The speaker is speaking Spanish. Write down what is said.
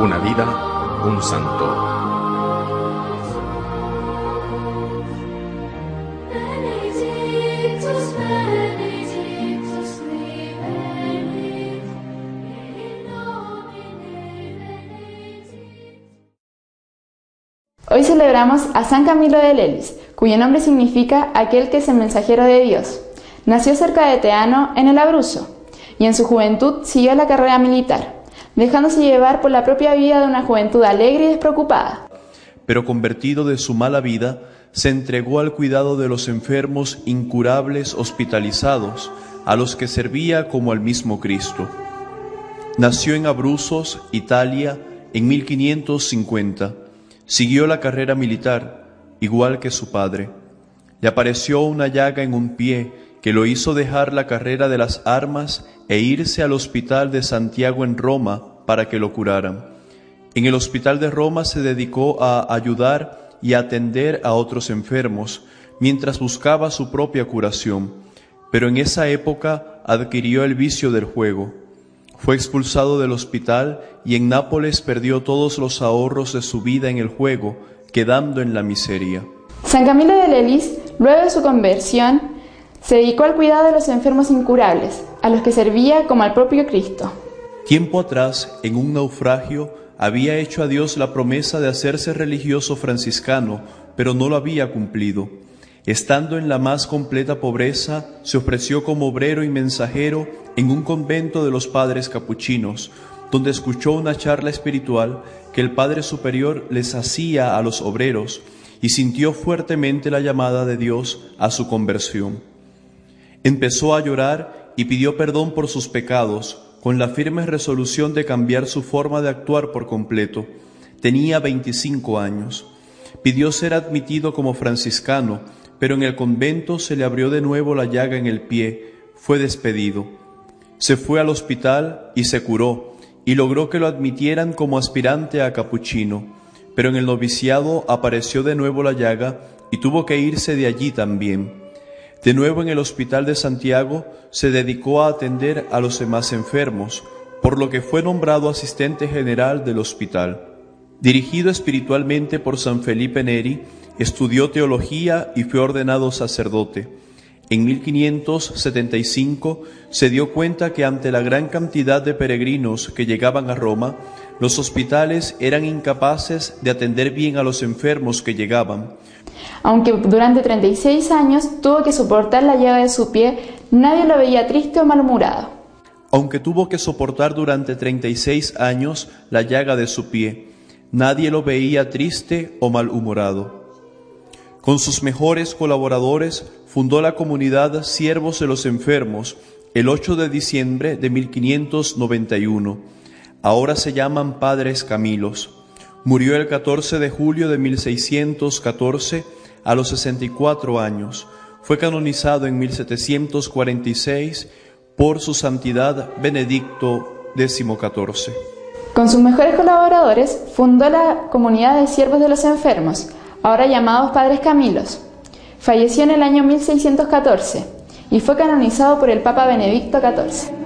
Una vida, un santo. Hoy celebramos a San Camilo de Lelis, cuyo nombre significa aquel que es el mensajero de Dios. Nació cerca de Teano, en el Abruzzo, y en su juventud siguió la carrera militar, dejándose llevar por la propia vida de una juventud alegre y despreocupada. pero convertido de su mala vida, se entregó al cuidado de los enfermos incurables hospitalizados, a los que servía como al mismo Cristo. Nació en Abruzos, Italia, en 1550. Siguió la carrera militar, igual que su padre. Le apareció una llaga en un pie que lo hizo dejar la carrera de las armas e irse al hospital de Santiago en Roma para que lo curaran. En el hospital de Roma se dedicó a ayudar y atender a otros enfermos mientras buscaba su propia curación, pero en esa época adquirió el vicio del juego. Fue expulsado del hospital y en Nápoles perdió todos los ahorros de su vida en el juego, quedando en la miseria. San Camilo de Lelis, luego de su conversión, se dedicó al cuidado de los enfermos incurables, a los que servía como al propio Cristo. Tiempo atrás, en un naufragio, había hecho a Dios la promesa de hacerse religioso franciscano, pero no lo había cumplido. Estando en la más completa pobreza, se ofreció como obrero y mensajero en un convento de los padres capuchinos, donde escuchó una charla espiritual que el Padre Superior les hacía a los obreros y sintió fuertemente la llamada de Dios a su conversión. Empezó a llorar y pidió perdón por sus pecados, con la firme resolución de cambiar su forma de actuar por completo. Tenía 25 años. Pidió ser admitido como franciscano, pero en el convento se le abrió de nuevo la llaga en el pie. Fue despedido. Se fue al hospital y se curó, y logró que lo admitieran como aspirante a capuchino. Pero en el noviciado apareció de nuevo la llaga y tuvo que irse de allí también. De nuevo en el hospital de Santiago se dedicó a atender a los demás enfermos, por lo que fue nombrado asistente general del hospital. Dirigido espiritualmente por San Felipe Neri, estudió teología y fue ordenado sacerdote. En 1575 se dio cuenta que ante la gran cantidad de peregrinos que llegaban a Roma, los hospitales eran incapaces de atender bien a los enfermos que llegaban, Aunque durante 36 años tuvo que soportar la llaga de su pie, nadie lo veía triste o malhumorado. Aunque tuvo que soportar durante 36 años la llaga de su pie, nadie lo veía triste o malhumorado. Con sus mejores colaboradores fundó la comunidad Siervos de los Enfermos el 8 de diciembre de 1591. Ahora se llaman Padres Camilos. Murió el 14 de julio de 1614 a los 64 años. Fue canonizado en 1746 por su santidad Benedicto XIV. Con sus mejores colaboradores fundó la comunidad de siervos de los enfermos, ahora llamados Padres Camilos. Falleció en el año 1614 y fue canonizado por el Papa Benedicto XIV.